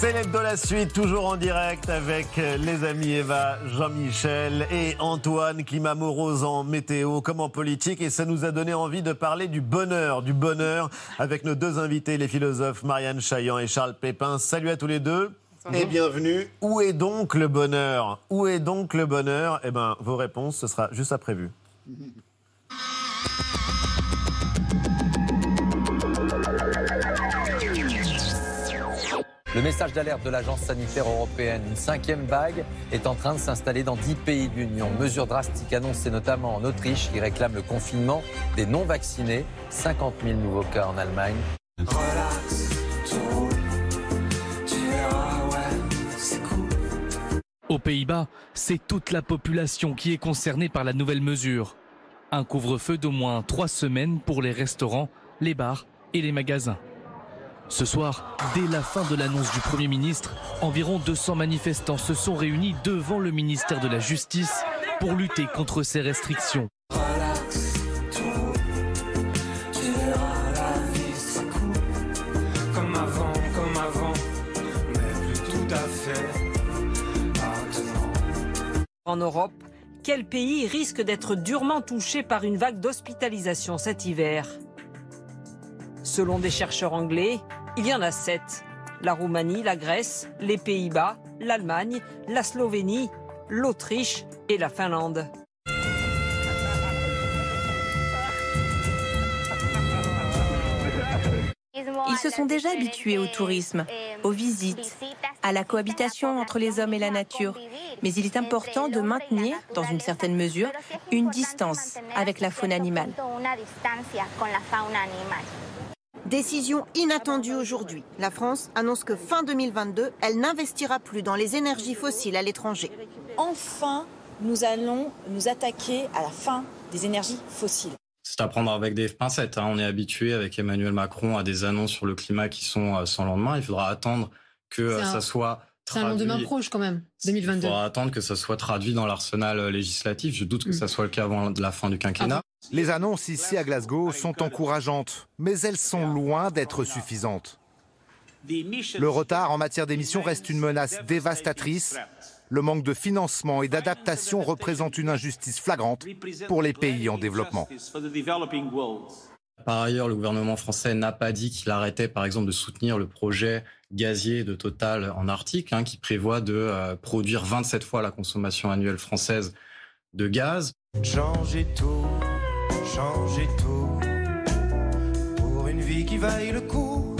C'est de la suite, toujours en direct avec les amis Eva, Jean-Michel et Antoine, climat morose en météo comme en politique. Et ça nous a donné envie de parler du bonheur, du bonheur avec nos deux invités, les philosophes Marianne Chaillan et Charles Pépin. Salut à tous les deux. Et bienvenue. Où est donc le bonheur? Où est donc le bonheur? Eh bien, vos réponses, ce sera juste après vue. Le message d'alerte de l'Agence sanitaire européenne, une cinquième vague est en train de s'installer dans dix pays de l'Union. Mesures drastiques annoncées notamment en Autriche qui réclame le confinement des non-vaccinés. 50 000 nouveaux cas en Allemagne. Aux Pays-Bas, c'est toute la population qui est concernée par la nouvelle mesure. Un couvre-feu d'au moins trois semaines pour les restaurants, les bars et les magasins. Ce soir, dès la fin de l'annonce du Premier ministre, environ 200 manifestants se sont réunis devant le ministère de la Justice pour lutter contre ces restrictions. En Europe, quel pays risque d'être durement touché par une vague d'hospitalisation cet hiver? Selon des chercheurs anglais, il y en a sept. La Roumanie, la Grèce, les Pays-Bas, l'Allemagne, la Slovénie, l'Autriche et la Finlande. Ils se sont déjà habitués au tourisme, aux visites, à la cohabitation entre les hommes et la nature. Mais il est important de maintenir, dans une certaine mesure, une distance avec la faune animale. Décision inattendue aujourd'hui. La France annonce que fin 2022, elle n'investira plus dans les énergies fossiles à l'étranger. Enfin, nous allons nous attaquer à la fin des énergies fossiles. C'est à prendre avec des pincettes. Hein. On est habitué avec Emmanuel Macron à des annonces sur le climat qui sont euh, sans lendemain. Il faudra attendre que euh, ça soit c'est un lendemain proche quand même, 2022. Il faudra attendre que ça soit traduit dans l'arsenal euh, législatif. Je doute que ça mm. soit le cas avant la fin du quinquennat. Les annonces ici à Glasgow sont encourageantes, mais elles sont loin d'être suffisantes. Le retard en matière d'émissions reste une menace dévastatrice. Le manque de financement et d'adaptation représente une injustice flagrante pour les pays en développement. Par ailleurs, le gouvernement français n'a pas dit qu'il arrêtait, par exemple, de soutenir le projet gazier de Total en Arctique, hein, qui prévoit de euh, produire 27 fois la consommation annuelle française de gaz. Changer tout, changer tout, pour une vie qui vaille le coup.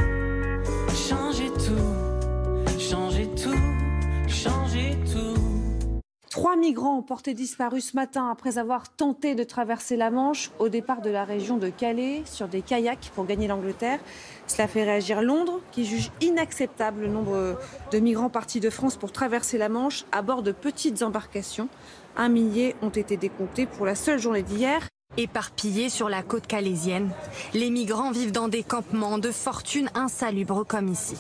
Changer tout, changer tout, changer tout. Trois migrants ont porté disparu ce matin après avoir tenté de traverser la Manche au départ de la région de Calais sur des kayaks pour gagner l'Angleterre. Cela fait réagir Londres, qui juge inacceptable le nombre de migrants partis de France pour traverser la Manche à bord de petites embarcations. Un millier ont été décomptés pour la seule journée d'hier. Éparpillés sur la côte calaisienne, les migrants vivent dans des campements de fortune insalubres comme ici.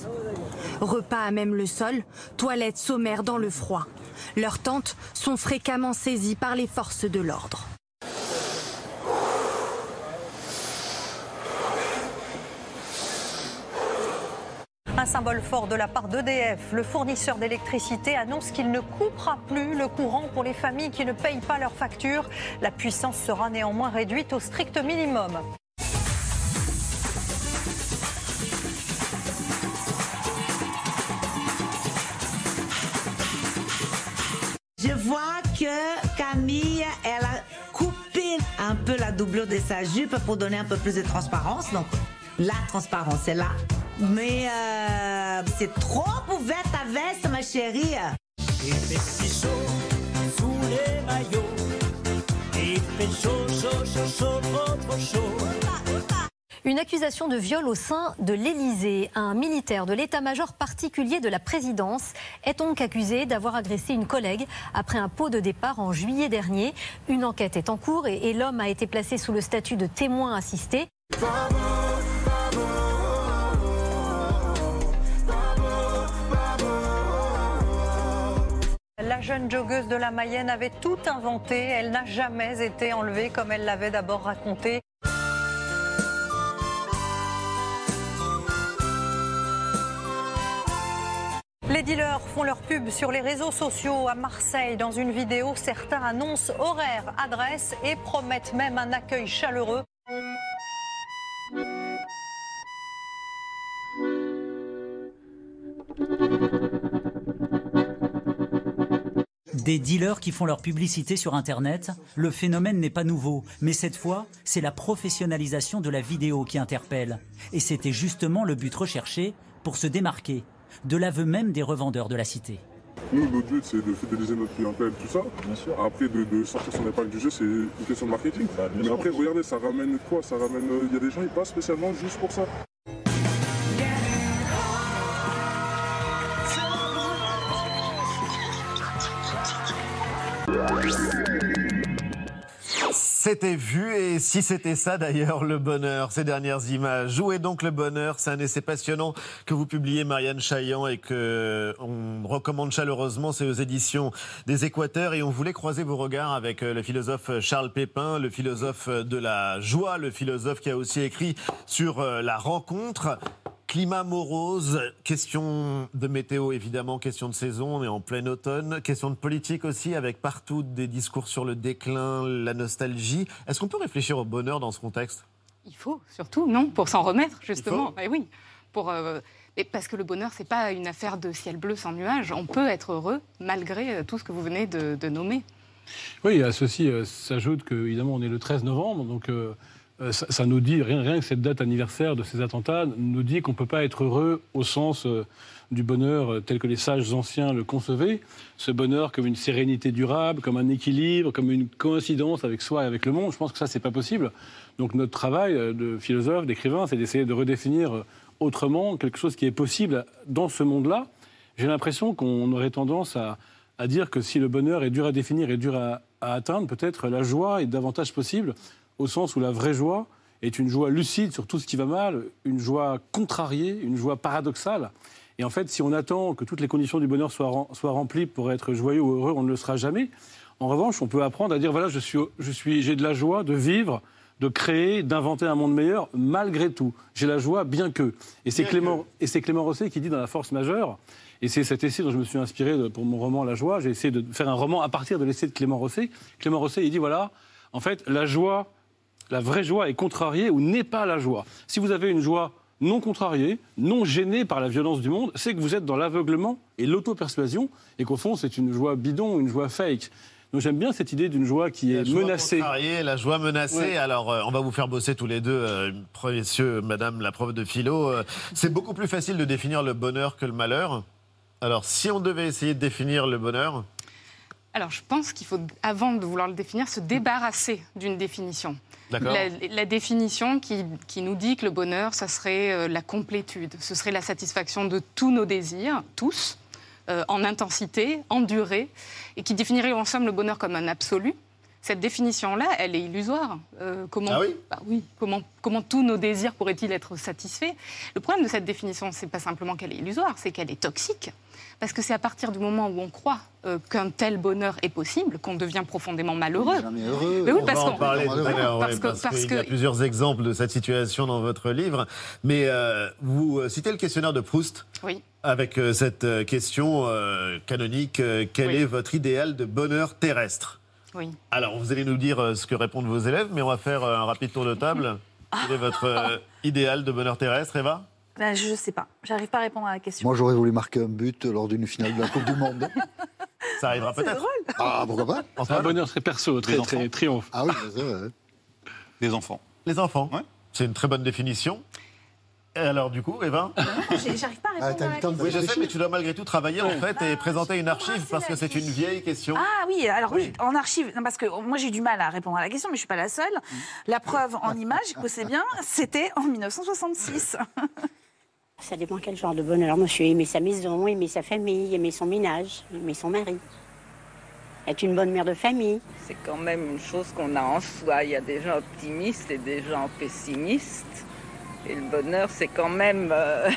Repas à même le sol, toilettes sommaires dans le froid. Leurs tentes sont fréquemment saisies par les forces de l'ordre. Un symbole fort de la part d'EDF. Le fournisseur d'électricité annonce qu'il ne coupera plus le courant pour les familles qui ne payent pas leurs factures. La puissance sera néanmoins réduite au strict minimum. Je vois que Camille, elle a coupé un peu la doublure de sa jupe pour donner un peu plus de transparence. Donc, la transparence est là. Mais euh, c'est trop ouvert ta veste, ma chérie. Il fait si chaud sous les maillots. Il fait chaud, chaud, chaud, chaud, trop, trop chaud. Une accusation de viol au sein de l'Élysée. Un militaire de l'état-major particulier de la présidence est donc accusé d'avoir agressé une collègue après un pot de départ en juillet dernier. Une enquête est en cours et, et l'homme a été placé sous le statut de témoin assisté. Jeune joggeuse de la Mayenne avait tout inventé. Elle n'a jamais été enlevée comme elle l'avait d'abord raconté. Les dealers font leur pub sur les réseaux sociaux à Marseille. Dans une vidéo, certains annoncent horaires, adresses et promettent même un accueil chaleureux. Des dealers qui font leur publicité sur Internet, le phénomène n'est pas nouveau, mais cette fois, c'est la professionnalisation de la vidéo qui interpelle. Et c'était justement le but recherché pour se démarquer, de l'aveu même des revendeurs de la cité. Nous, notre but, c'est de fidéliser notre clientèle, tout ça. Après, de, de sortir son épingle du jeu, c'est une question de marketing. Mais après, regardez, ça ramène quoi? Ça ramène. euh, Il y a des gens, ils passent spécialement juste pour ça. C'était vu et si c'était ça d'ailleurs le bonheur, ces dernières images. Jouez donc le bonheur, c'est un essai passionnant que vous publiez Marianne Chaillan et que on recommande chaleureusement, c'est aux éditions des Équateurs et on voulait croiser vos regards avec euh, le philosophe Charles Pépin, le philosophe de la joie, le philosophe qui a aussi écrit sur euh, la rencontre. Climat morose, question de météo évidemment, question de saison, on est en plein automne, question de politique aussi, avec partout des discours sur le déclin, la nostalgie. Est-ce qu'on peut réfléchir au bonheur dans ce contexte? Il faut, surtout, non Pour s'en remettre, justement. Eh oui. Pour, euh, et parce que le bonheur, c'est pas une affaire de ciel bleu sans nuages. On peut être heureux malgré euh, tout ce que vous venez de, de nommer. Oui, à ceci euh, s'ajoute que, évidemment, on est le 13 novembre, donc euh, ça, ça nous dit, rien, que cette date anniversaire de ces attentats, nous dit qu'on ne peut pas être heureux au sens euh, du bonheur euh, tel que les sages anciens le concevaient. Ce bonheur comme une sérénité durable, comme un équilibre, comme une coïncidence avec soi et avec le monde, je pense que ça, c'est pas possible. Donc notre travail euh, de philosophe, d'écrivain, c'est d'essayer de redéfinir euh, autrement quelque chose qui est possible dans ce monde-là. J'ai l'impression qu'on aurait tendance à, dire que si le bonheur est dur à définir et dur à atteindre, peut-être la joie est davantage possible, au sens où la vraie joie est une joie lucide sur tout ce qui va mal, une joie contrariée, une joie paradoxale. Et en fait, si on attend que toutes les conditions du bonheur soient, soient remplies pour être joyeux ou heureux, on ne le sera jamais. En revanche, on peut apprendre à dire voilà, je suis, je suis, j'ai de la joie de vivre, de créer, d'inventer un monde meilleur, malgré tout. J'ai la joie, bien que. Et c'est Clément, et c'est Clément Rosset qui dit dans La Force majeure, et c'est cet essai dont je me suis inspiré de- pour mon roman La joie. J'ai essayé de faire un roman à partir de l'essai de Clément Rosset. Clément Rosset, il dit voilà, en fait, la joie, la vraie joie est contrariée ou n'est pas la joie. Si vous avez une joie non contrariée, non gênée par la violence du monde, c'est que vous êtes dans l'aveuglement et l'auto-persuasion, et qu'au fond, c'est une joie bidon, une joie fake. Donc j'aime bien cette idée d'une joie qui est La joie menacée. contrariée, la joie menacée. Ouais. Alors, euh, on va vous faire bosser tous les deux, euh, messieurs, madame la prof de philo. Euh, c'est beaucoup plus facile de définir le bonheur que le malheur. Alors, si on devait essayer de définir le bonheur, Alors, je pense qu'il faut, avant de vouloir le définir, se débarrasser d'une définition. La, la définition qui, qui nous dit que le bonheur, ça serait euh, la complétude, ce serait la satisfaction de tous nos désirs, tous, euh, en intensité, en durée, et qui définirait en somme le bonheur comme un absolu. Cette définition-là, elle est illusoire. Euh, comment, Ah oui? Bah oui. Comment, comment tous nos désirs pourraient-ils être satisfaits? Le problème de cette définition, c'est pas simplement qu'elle est illusoire, c'est qu'elle est toxique. Parce que c'est à partir du moment où on croit euh, qu'un tel bonheur est possible qu'on devient profondément malheureux. heureux. Mais oui, on parce va en qu'on- parler tout à l'heure, parce ouais, que- parce parce qu'il y a plusieurs exemples de cette situation dans votre livre. Mais euh, vous euh, citez le questionnaire de Proust. Oui. Avec euh, cette question euh, canonique, euh, quel Oui. est votre idéal de bonheur terrestre? Oui. Alors, vous allez nous dire euh, ce que répondent vos élèves, mais on va faire euh, un rapide tour de table. Quel est votre euh, idéal de bonheur terrestre, Eva? Ben, je sais pas. J'arrive pas à répondre à la question. Moi, j'aurais voulu marquer un but lors d'une finale de la Coupe du Monde. Ça arrivera peut-être. Ah, pourquoi pas C'est un bonheur très perso, très, Des très enfants. triomphe. Ah oui, c'est vrai. Les enfants. Les enfants. C'est une très bonne définition. Et alors, du coup, Eva J'arrive pas à répondre à la question. Oui, je sais, mais tu dois malgré tout travailler en fait et présenter une archive parce que c'est une vieille question. Ah oui, alors oui, en archive, non, parce que moi j'ai du mal à répondre à la question, mais je suis pas la seule. La preuve en image, que c'est bien, c'était en 1966. Ça dépend quel genre de bonheur. Suis aimer sa maison, aimer sa famille, aimer son ménage, aimer son mari. Être une bonne mère de famille. C'est quand même une chose qu'on a en soi. Il y a des gens optimistes et des gens pessimistes. Et le bonheur, c'est quand même... euh,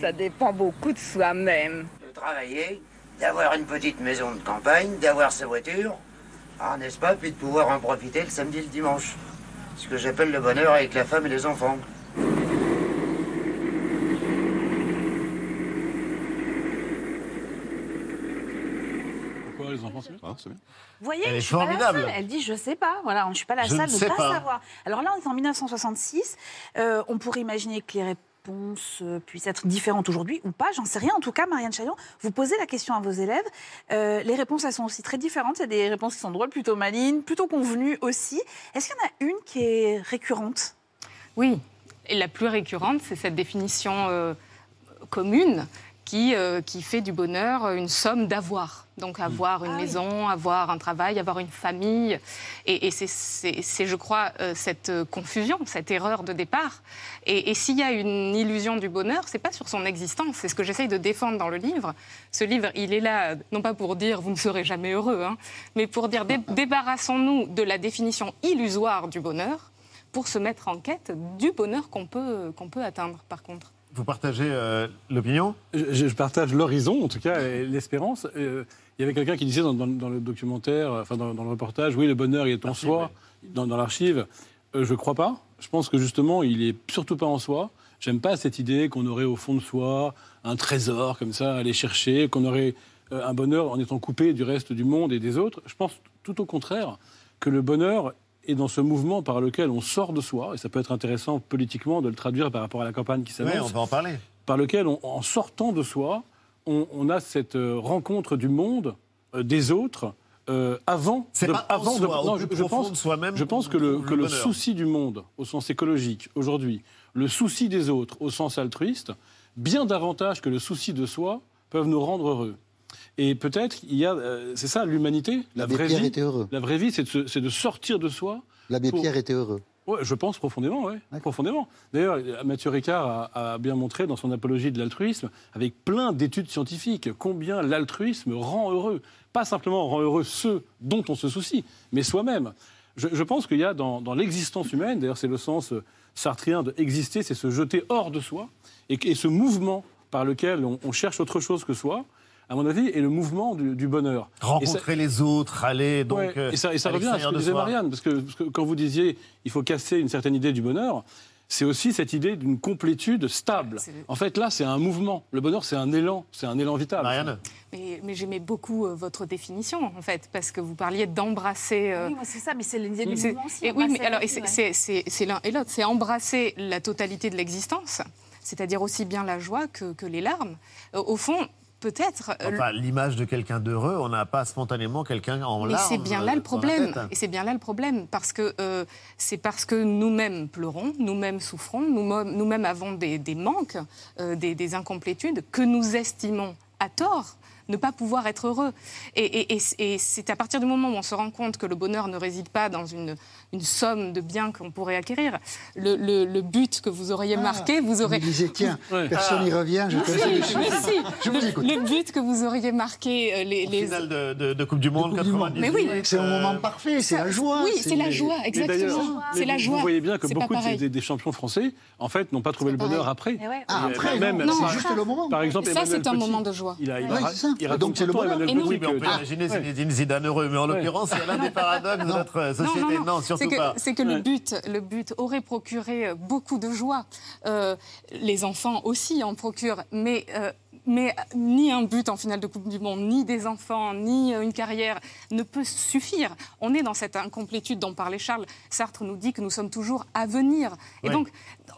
ça dépend beaucoup de soi-même. de travailler, d'avoir une petite maison de campagne, d'avoir sa voiture, ah, n'est-ce pas, puis de pouvoir en profiter le samedi et le dimanche. Ce que j'appelle le bonheur avec la femme et les enfants. Ah, c'est bien. Vous voyez, Elle est je suis pas la seule. Elle dit je sais pas. Voilà, je ne suis pas la Je seule ne de sais ne pas, pas. savoir. Alors là, on est en 1966. Euh, on pourrait imaginer que les réponses euh, puissent être différentes aujourd'hui ou pas. J'en sais rien. En tout cas, Marianne Chaillon, vous posez la question à vos élèves. Euh, les réponses, elles sont aussi très différentes. Il y a des réponses qui sont drôles, plutôt malignes, plutôt convenues aussi. Est-ce qu'il y en a une qui est récurrente? Oui, et la plus récurrente, c'est cette définition euh, commune qui, euh, qui fait du bonheur une somme d'avoir. Donc avoir une maison, avoir un travail, avoir une famille. Et, et c'est- je crois, euh, cette euh, confusion, cette erreur de départ. Et, et s'il y a une illusion du bonheur, c'est pas sur son existence. C'est ce que j'essaye de défendre dans le livre. Ce livre, il est là, non pas pour dire vous ne serez jamais heureux, hein, mais pour dire dé- débarrassons-nous de la définition illusoire du bonheur pour se mettre en quête du bonheur qu'on peut, qu'on peut atteindre, par contre. Vous partagez euh, l'opinion? Je, je partage l'horizon, en tout cas, et l'espérance. Euh, Il y avait quelqu'un qui disait dans, dans- dans le documentaire, enfin dans, dans le reportage, oui, le bonheur, il est en soi, dans, dans l'archive. Euh, je ne crois pas. Je pense que justement, il est surtout pas en soi. J'aime pas cette idée qu'on aurait au fond de soi un trésor comme ça à aller chercher, qu'on aurait euh, un bonheur en étant coupé du reste du monde et des autres. Je pense tout au contraire que le bonheur est dans ce mouvement par lequel on sort de soi, et ça peut être intéressant politiquement de le traduire par rapport à la campagne qui s'annonce Oui, on va en parler. par lequel, on- en sortant de soi, on, on a cette euh, rencontre du monde, euh, des autres, euh, avant, de, pas avant soi, au non, je, je pense, de soi-même je pense que le, que le souci du monde, au sens écologique, aujourd'hui, le souci des autres, au sens altruiste, bien davantage que le souci de soi, peuvent nous rendre heureux. Et peut-être, il y a, euh, c'est ça l'humanité, la vraie Pierre vie. était heureux. La vraie vie, c'est de, sortir de soi. L'abbé pour- Pierre était heureux. Ouais, je pense profondément, oui. Profondément. D'ailleurs, Mathieu Ricard a, a bien montré dans son apologie de l'altruisme, avec plein d'études scientifiques, combien l'altruisme rend heureux. Pas simplement rend heureux ceux dont on se soucie, mais soi-même. Je, je pense qu'il y a dans, dans l'existence humaine, d'ailleurs c'est le sens euh, sartrien de exister, c'est se jeter hors de soi, et, et ce mouvement par lequel on, on cherche autre chose que soi, à mon avis, est le mouvement du, du bonheur. Ça- Rencontrer les autres, aller donc. Ouais, et ça, et ça à revient à ce que disait soi. Marianne, parce que, parce que quand vous disiez il faut casser une certaine idée du bonheur, c'est aussi cette idée d'une complétude stable. En fait, là, c'est un mouvement. Le bonheur, c'est un élan, c'est un élan vital. Marianne Mais, mais j'aimais beaucoup euh, votre définition, en fait, parce que vous parliez d'embrasser. euh, Oui, c'est ça, mais c'est l'idée du mouvement aussi. et oui, mais alors, c'est- l'un et l'autre. C'est embrasser la totalité de l'existence, c'est-à-dire aussi bien la joie que, que les larmes. Euh, au fond, peut-être. euh, Enfin, l'image de quelqu'un d'heureux, on n'a pas spontanément quelqu'un en Mais larmes. c'est bien là euh, le dans la problème. Et c'est bien là le problème. Parce que euh, c'est parce que nous-mêmes pleurons, nous-mêmes souffrons, nous-mêmes avons des, des manques, euh, des, des incomplétudes, que nous estimons à tort ne pas pouvoir être heureux. Et, et- et- et c'est à partir du moment où on se rend compte que le bonheur ne réside pas dans une, une somme de biens qu'on pourrait acquérir, le, le- le but que vous auriez marqué, vous aurez... Me disais, tiens, Ouais. personne n'y revient, je si, mais si. Je vous le, écoute. le but que vous auriez marqué, euh, les, les- Finale de, de- de Coupe du Monde, 98. Mais oui. C'est un moment euh, parfait, c'est la joie. Oui, c'est la joie, Mais d'ailleurs, exactement. mais C'est la vous- joie. Vous voyez bien que beaucoup des, des champions français, en fait, n'ont pas trouvé le bonheur après. Eh ouais. Ah, Euh, après, même- non, Non, juste le moment. Par exemple, Ça, c'est un Petit, moment de joie. Il, a, il, Ouais, a- c'est ça. Il raconte Donc, c'est le bonheur. Oui, mais on peut que- imaginer. Zinedine Zidane heureux, mais en l'occurrence, il y a l'un des paradoxes de notre société. Non, surtout c'est pas. c'est que le but, le but aurait procuré euh, beaucoup de joie. Euh, les enfants aussi en procurent, mais, euh, mais ni un but en finale de Coupe du Monde, ni des enfants, ni une carrière ne peut suffire. On est dans cette incomplétude dont parlait Charles. Sartre nous dit que nous sommes toujours à venir. Et donc,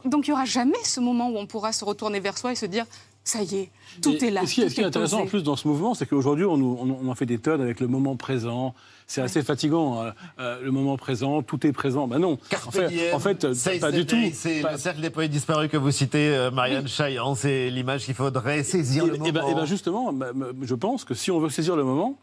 donc il n'y aura jamais ce moment où on pourra se retourner vers soi et se dire ça y est, tout Et- est là. ce qui est, tout ce qui est intéressant posé. en plus dans ce mouvement, c'est qu'aujourd'hui, on, nous- on- on en fait des tonnes avec le moment présent. C'est assez fatigant, hein. Euh, le moment présent, tout est présent. Ben non, en fait, Diem, en fait pas the du Day, tout. C'est Pas- le cercle des poètes disparus que vous citez, euh, Marianne Chaillan. C'est l'image qu'il faudrait saisir Et, le moment. et ben, et ben justement, bah, bah, je pense que si on veut saisir le moment,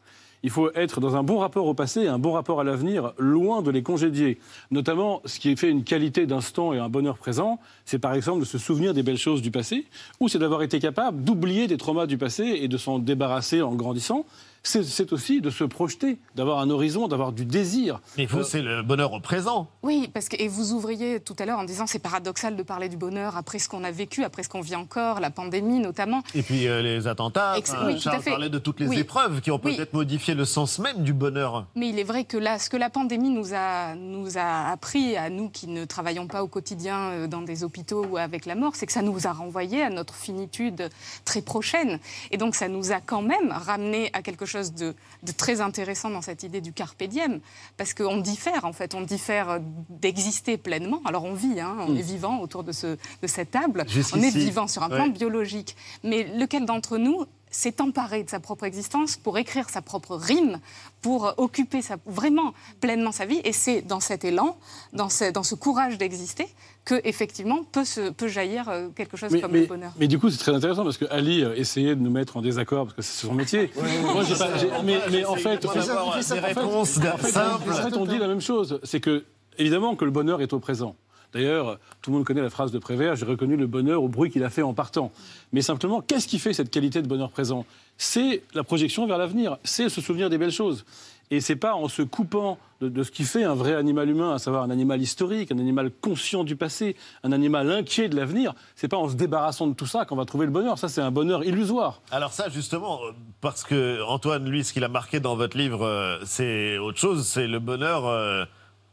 il faut être dans un bon rapport au passé et un bon rapport à l'avenir, loin de les congédier. Notamment, ce qui fait une qualité d'instant et un bonheur présent, c'est par exemple de se souvenir des belles choses du passé, ou c'est d'avoir été capable d'oublier des traumas du passé et de s'en débarrasser en grandissant. C'est- aussi de se projeter, d'avoir un horizon, d'avoir du désir. Mais vous, Euh, c'est le bonheur au présent. Oui, parce que et vous ouvriez tout à l'heure en disant c'est paradoxal de parler du bonheur après ce qu'on a vécu, après ce qu'on vit encore, la pandémie notamment. Et puis euh, les attentats. Ex- enfin, oui, tout à Charles fait. parlait de toutes les Oui. épreuves qui ont Oui. peut-être modifié le sens même du bonheur. Mais il est vrai que là, ce que la pandémie nous a, nous a appris, à nous qui ne travaillons pas au quotidien euh, dans des hôpitaux ou avec la mort, c'est que ça nous a renvoyé à notre finitude très prochaine. Et donc ça nous a quand même ramené à quelque chose chose de, de très intéressant dans cette idée du carpe diem, parce qu'on diffère, en fait, on diffère d'exister pleinement. Alors on vit, hein, on Mm. est vivant autour de, ce, de cette table, Jusqu'ici, on est vivant sur un plan biologique. Mais lequel d'entre nous s'est emparé de sa propre existence pour écrire sa propre rime, pour occuper sa- vraiment pleinement sa vie Et c'est dans cet élan, dans ce, dans ce courage d'exister, que effectivement peut, se, peut jaillir euh, quelque chose Mais, comme mais- le bonheur. mais du coup, c'est très intéressant parce que Ali euh, essayait de nous mettre en désaccord parce que c'est son métier. Moi, j'ai pas- j'ai- mais, mais en fait, des réponses simples. En fait, on dit la même chose. C'est que, évidemment, que le bonheur est au présent. D'ailleurs, tout le monde connaît la phrase de Prévert j'ai reconnu le bonheur au bruit qu'il a fait en partant. Mais simplement, qu'est-ce qui fait cette qualité de bonheur présent? C'est la projection vers l'avenir, c'est se souvenir des belles choses. Et c'est pas en se coupant de, ce qui fait un vrai animal humain, à savoir un animal historique, un animal conscient du passé, un animal inquiet de l'avenir. C'est pas en se débarrassant de tout ça qu'on va trouver le bonheur. Ça, c'est un bonheur illusoire. Alors ça, justement, parce que Antoine, lui, ce qu'il a marqué dans votre livre, euh, c'est autre chose, c'est le bonheur, euh,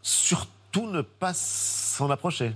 surtout ne pas s'en approcher.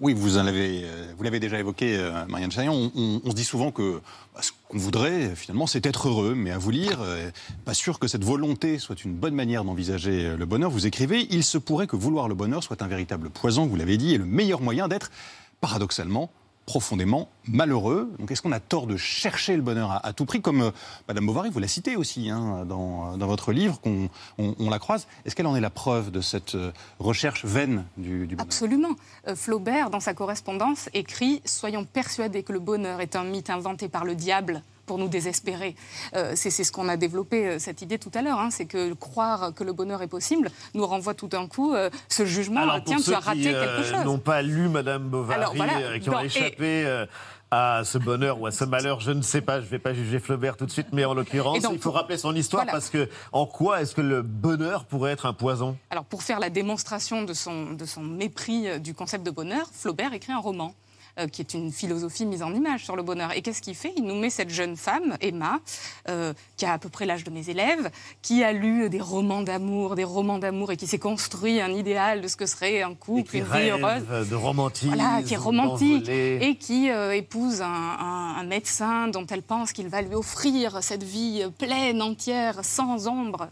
Oui, vous en euh, vous l'avez déjà évoqué, euh, Marianne Chaillon. On, se dit souvent que bah, ce qu'on voudrait, finalement, c'est être heureux. Mais à vous lire, euh, pas sûr que cette volonté soit une bonne manière d'envisager le bonheur. Vous écrivez, il se pourrait que vouloir le bonheur soit un véritable poison, vous l'avez dit, et le meilleur moyen d'être, paradoxalement, profondément malheureux. Donc est-ce qu'on a tort de chercher le bonheur à, tout prix Comme euh, Madame Bovary, vous la citez aussi hein, dans, dans votre livre, qu'on on- la croise. Est-ce qu'elle en est la preuve de cette euh, recherche vaine du, du bonheur? Absolument. Euh, Flaubert, dans sa correspondance, écrit Soyons persuadés que le bonheur est un mythe inventé par le diable pour nous désespérer. Euh, c'est ce qu'on a développé, euh, cette idée tout à l'heure. hein, c'est que croire que le bonheur est possible nous renvoie tout d'un coup euh, ce jugement Alors, tiens, ceux tu as raté qui, quelque chose. n'ont pas lu Madame Bovary, Alors, voilà, qui ont dans- échappé à ce bonheur ou à ce malheur, je ne sais pas, je ne vais pas juger Flaubert tout de suite, mais en l'occurrence, il faut rappeler son histoire voilà. parce que en quoi est-ce que le bonheur pourrait être un poison? Alors, pour faire la démonstration de son, de son mépris du concept de bonheur, Flaubert écrit un roman. Euh, qui est une philosophie mise en image sur le bonheur. Et qu'est-ce qu'il fait? Il nous met cette jeune femme, Emma, euh, qui a à peu près l'âge de mes élèves, qui a lu des romans d'amour, des romans d'amour, et qui s'est construit un idéal de ce que serait un couple, une vie heureuse. de romantisme, Voilà, qui est romantique et qui euh, épouse un, un- un médecin dont elle pense qu'il va lui offrir cette vie pleine, entière, sans ombre,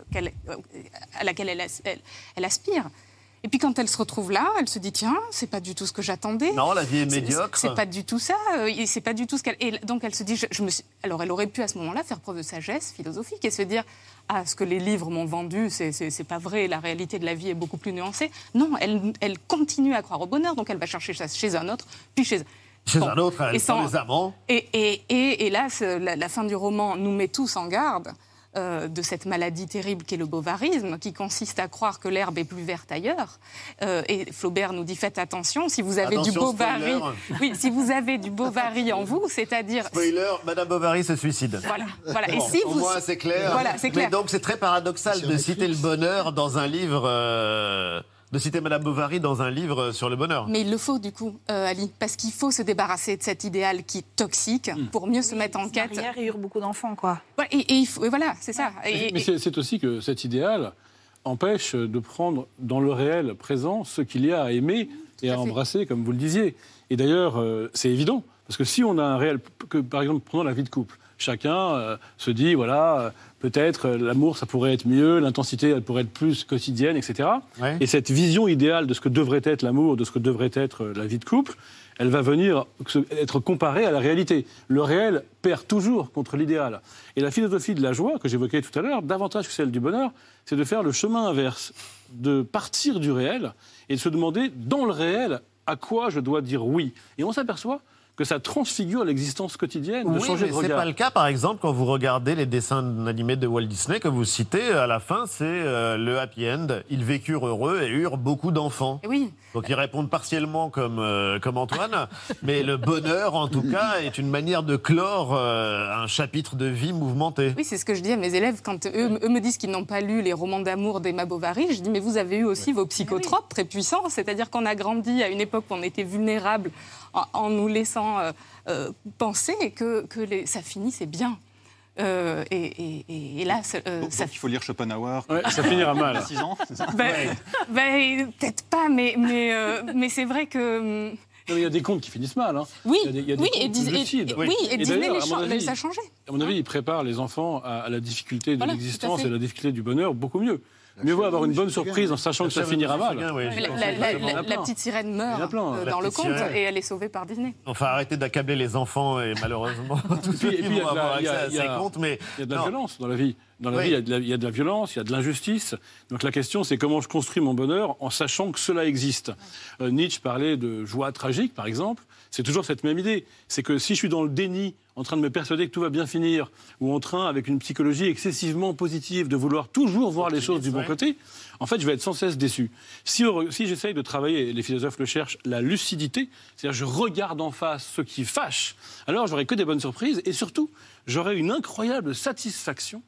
à laquelle elle, as- elle- elle aspire. Et puis quand elle se retrouve là, elle se dit tiens, c'est pas du tout ce que j'attendais. Non, la vie est médiocre. C'est pas du tout ça. euh, et C'est pas du tout ce qu'elle. Et donc elle se dit, je, je me suis- alors elle aurait pu à ce moment-là faire preuve de sagesse philosophique et se dire ah ce que les livres m'ont vendu, c'est- pas vrai. La réalité de la vie est beaucoup plus nuancée. Non, elle, elle continue à croire au bonheur, donc elle va chercher ça chez un autre, puis chez Chez Bon. un autre, Et elle sans- sans les amants. et, et, et, et là, la fin du roman nous met tous en garde euh, de cette maladie terrible qu'est le bovarisme, qui consiste à croire que l'herbe est plus verte ailleurs. Euh, et Flaubert nous dit faites attention, si vous avez du bovary, oui, si vous avez du bovary en vous, c'est-à-dire Spoiler, Madame Bovary se suicide. Voilà, voilà. Et si au vous- moins, c'est clair. Voilà, c'est clair. Mais donc, c'est très paradoxal de citer le bonheur dans un livre. euh, de citer Madame Bovary dans un livre sur le bonheur. Mais il le faut du coup, euh, Ali, parce qu'il faut se débarrasser de cet idéal qui est toxique pour mieux se mettre en quête. Hier, il y a eu beaucoup d'enfants, quoi. Ouais, Et, et il faut- et voilà, c'est ça. Et- Mais et- c'est aussi que cet idéal empêche de prendre dans le réel présent ce qu'il y a à aimer et à, embrasser, comme vous le disiez. Et d'ailleurs, euh, c'est évident, parce que si on a un réel, que, par exemple, prenons la vie de couple, chacun euh, se dit, voilà, euh, peut-être euh, l'amour, ça pourrait être mieux, l'intensité, elle pourrait être plus quotidienne, etc. Et cette vision idéale de ce que devrait être l'amour, de ce que devrait être euh, la vie de couple, elle va venir être comparée à la réalité. Le réel perd toujours contre l'idéal. Et la philosophie de la joie, que j'évoquais tout à l'heure, davantage que celle du bonheur, c'est de faire le chemin inverse, de partir du réel et de se demander, dans le réel, à quoi je dois dire oui. Et on s'aperçoit que ça transfigure l'existence quotidienne, de Oui, changer mais de c'est pas le cas, par exemple, quand vous regardez les dessins animés de Walt Disney que vous citez. À la fin, c'est euh, le happy end. Ils vécurent heureux et eurent beaucoup d'enfants. Oui. Donc ils répondent partiellement comme euh, comme Antoine, mais le bonheur, en tout cas, est une manière de clore euh, un chapitre de vie mouvementé. Oui, c'est ce que je dis à mes élèves quand eux, eux me disent qu'ils n'ont pas lu les romans d'amour d'Emma Bovary. Je dis, mais vous avez eu aussi vos psychotropes très puissants. C'est-à-dire qu'on a grandi à une époque où on était vulnérable en, en nous laissant euh, euh, penser que, que les- ça finissait bien. Euh, et, et- et- et là, ça- euh, ça Il faut lire Schopenhauer. Ouais, ça finira mal. À 6 ans, c'est ça Ben, ben, Peut-être pas, mais, mais, euh, mais c'est vrai que hum, Non, mais il y a des comptes qui finissent mal. Hein. Oui, il y a des, il y a des oui, et, et- et- oui, et les avis- les a changés. À mon avis, il prépare les enfants à, à la difficulté de Voilà, l'existence fait. et à la difficulté du bonheur beaucoup mieux. Mieux vaut avoir une bonne surprise en sachant que ça finira mal. La, petite sirène meurt euh, dans le conte et elle est sauvée par Disney. Enfin, arrêtez d'accabler les enfants et malheureusement, tous ceux Et qui puis, il y a vont de la- avoir accès à il y a- ces comptes, mais Il y a de la violence dans la vie. Dans la Oui. vie, il y, a de la, il y a de la violence, il y a de l'injustice. Donc la question, c'est comment je construis mon bonheur en sachant que cela existe. Euh, Nietzsche parlait de joie tragique, par exemple. C'est toujours cette même idée. C'est que si je suis dans le déni, en train de me persuader que tout va bien finir, ou en train, avec une psychologie excessivement positive, de vouloir toujours voir les choses du bon côté, en fait, je vais être sans cesse déçu. Si, si j'essaye de travailler, et les philosophes le cherchent, la lucidité, c'est-à-dire je regarde en face ce qui fâche, alors j'aurai que des bonnes surprises, et surtout, j'aurai une incroyable satisfaction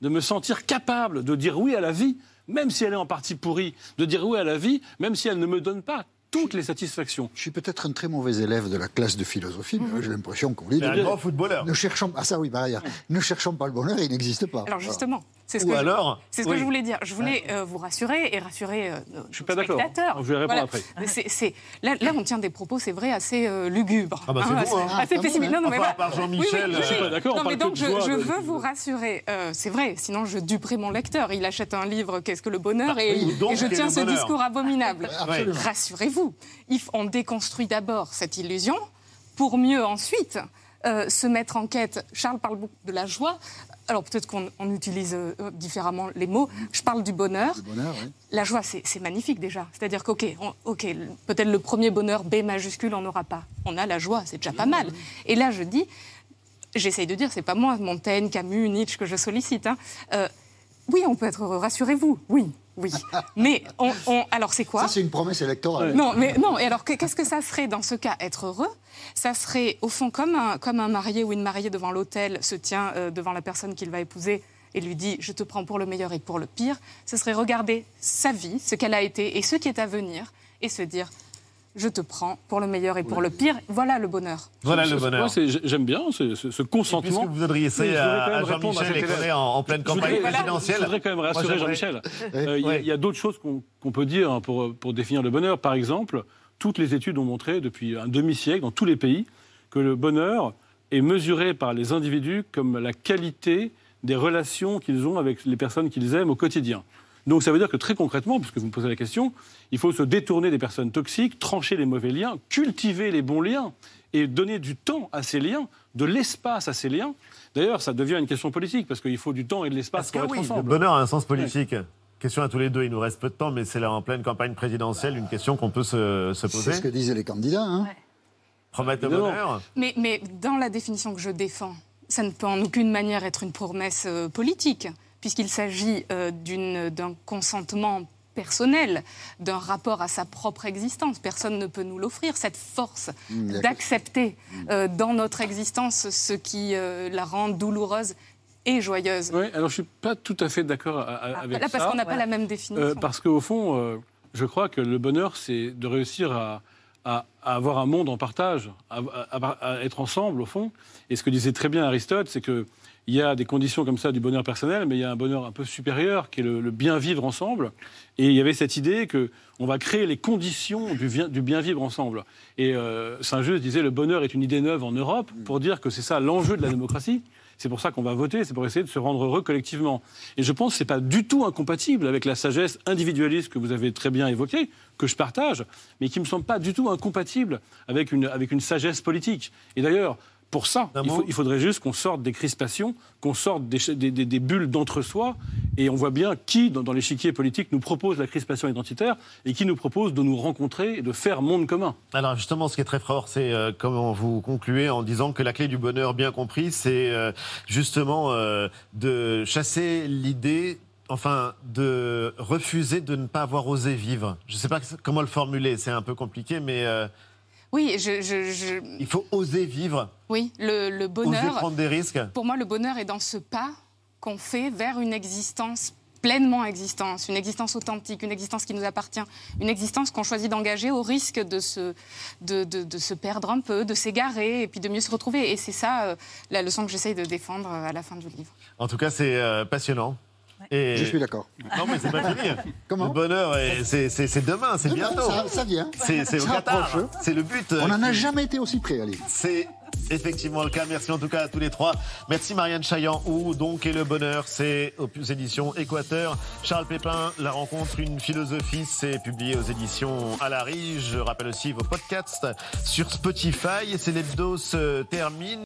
de me sentir capable de dire oui à la vie, même si elle est en partie pourrie, de dire oui à la vie, même si elle ne me donne pas toutes les satisfactions. Je suis peut-être un très mauvais élève de la classe de philosophie, mais j'ai l'impression qu'on lit. Un grand footballeur. Ne cherchons ah ça oui, par ailleurs. Ne cherchons pas le bonheur, il n'existe pas. Alors justement, c'est ce Ou que alors je, c'est ce Oui. que je voulais dire. Je voulais euh, vous rassurer et rassurer euh, nos Je suis pas d'accord. spectateurs. Je vais répondre Voilà. après. Mais c'est- c'est- là, là, on tient des propos, c'est vrai, assez euh, lugubres. Ah bah, c'est Hein, assez, hein. assez Ah, hein. Non, non, mais Enfin, Jean-Michel, Oui, oui, euh, Je suis pas d'accord, on Non, mais donc je, veux vous rassurer. Euh, c'est vrai, sinon je duperai mon lecteur. Il achète un livre, Qu'est-ce que le bonheur Ah, et, je tiens ce discours abominable. Absolument. Rassurez-vous, on déconstruit d'abord cette illusion pour mieux ensuite euh, se mettre en quête. Charles parle beaucoup de la joie. Alors peut-être qu'on on utilise euh, différemment les mots. Je parle du bonheur. bonheur, oui. La joie, c'est magnifique déjà. C'est-à-dire qu'ok, on- ok, le- peut-être le premier bonheur B majuscule, on n'aura pas. On a la joie, c'est déjà pas mal. Et là, je dis, j'essaye de dire, c'est pas moi, Montaigne, Camus, Nietzsche que je sollicite. hein. Euh, oui, on peut être heureux, rassurez-vous. Oui, oui. Mais on, on- alors c'est quoi Ça, c'est une promesse électorale. non, mais non. Et alors, que- qu'est-ce que ça serait dans ce cas Être heureux, ça serait au fond comme un, comme un marié ou une mariée devant l'autel se tient euh, devant la personne qu'il va épouser et lui dit Je te prends pour le meilleur et pour le pire. Ce serait regarder sa vie, ce qu'elle a été et ce qui est à venir, et se dire Je te prends pour le meilleur et pour le pire. Voilà le bonheur. Voilà le bonheur. j'aime bien ce, ce- ce consentement. Puisque vous adressez voudrais à- à Jean-Michel et qu'on est en- en pleine Je voudrais- campagne voilà, présidentielle. Je voudrais quand même rassurer Jean-Michel. Euh, Il y a- d'autres choses qu'on peut dire hein, pour, pour définir le bonheur. Par exemple, toutes les études ont montré depuis un demi-siècle dans tous les pays que le bonheur est mesuré par les individus comme la qualité des relations qu'ils ont avec les personnes qu'ils aiment au quotidien. Donc ça veut dire que très concrètement, puisque vous me posez la question, il faut se détourner des personnes toxiques, trancher les mauvais liens, cultiver les bons liens et donner du temps à ces liens, de l'espace à ces liens. D'ailleurs, ça devient une question politique parce qu'il faut du temps et de l'espace Est-ce que pour être oui, le ensemble. bonheur a un sens politique Question à tous les deux, il nous reste peu de temps, mais c'est là en pleine campagne présidentielle, une question qu'on peut se, se poser. C'est ce que disaient les candidats. Hein. Promettre le bonheur Mais, mais dans la définition que je défends, ça ne peut en aucune manière être une promesse euh, politique, puisqu'il s'agit euh, d'un consentement personnel, d'un rapport à sa propre existence. Personne ne peut nous l'offrir, cette force Mm, d'accepter euh, dans notre existence ce qui euh, la rend douloureuse et joyeuse. Oui, alors je suis pas tout à fait d'accord a- a- avec Là, parce qu'on n'a pas la même définition. Euh, parce qu'au fond, euh, je crois que le bonheur, c'est de réussir à, à- à avoir un monde en partage, à, à- à être ensemble, au fond. Et ce que disait très bien Aristote, c'est que il y a des conditions comme ça du bonheur personnel, mais il y a un bonheur un peu supérieur qui est le, bien vivre ensemble. Et il y avait cette idée que on va créer les conditions du bien vivre ensemble. Et euh, Saint-Just disait le bonheur est une idée neuve en Europe pour dire que c'est ça l'enjeu de la démocratie. C'est pour ça qu'on va voter, c'est pour essayer de se rendre heureux collectivement. Et je pense que ce n'est pas du tout incompatible avec la sagesse individualiste que vous avez très bien évoquée, que je partage, mais qui ne me semble pas du tout incompatible avec une, avec une sagesse politique. Et d'ailleurs, pour ça, il, faut- il faudrait juste qu'on sorte des crispations, qu'on sorte des, des- des- des bulles d'entre-soi, et on voit bien qui, dans, dans l'échiquier politique, nous propose la crispation identitaire et qui nous propose de nous rencontrer et de faire monde commun. Alors justement, ce qui est très fort, c'est euh, comment vous concluez en disant que la clé du bonheur, bien compris, c'est euh, justement euh, de chasser l'idée, enfin de refuser de ne pas avoir osé vivre. Je ne sais pas comment le formuler, c'est un peu compliqué, mais euh, Oui, je, je- je- il faut oser vivre, oui, le, le bonheur. oser prendre des risques. Pour moi, le bonheur est dans ce pas qu'on fait vers une existence pleinement existence, une existence authentique, une existence qui nous appartient, une existence qu'on choisit d'engager au risque de se, de, de- de se perdre un peu, de s'égarer et puis de mieux se retrouver. Et c'est ça euh, la leçon que j'essaye de défendre euh, à la fin du livre. En tout cas, c'est euh, passionnant. Et- Je suis d'accord. Non, mais c'est pas fini. Comment Le bonheur, c'est- c'est c'est demain, c'est bientôt. Ça, ça vient. C'est c'est au Ça Qatar. approche. C'est le but. On n'en a qui- jamais été aussi près, allez. C'est effectivement le cas. Merci en tout cas à tous les trois. Merci Marianne Chaillan. Où donc est le bonheur C'est aux éditions Équateur. Charles Pépin, La rencontre, une philosophie, c'est publié aux éditions à la Rige. Je rappelle aussi vos podcasts sur Spotify. C'est l'hebdo se termine.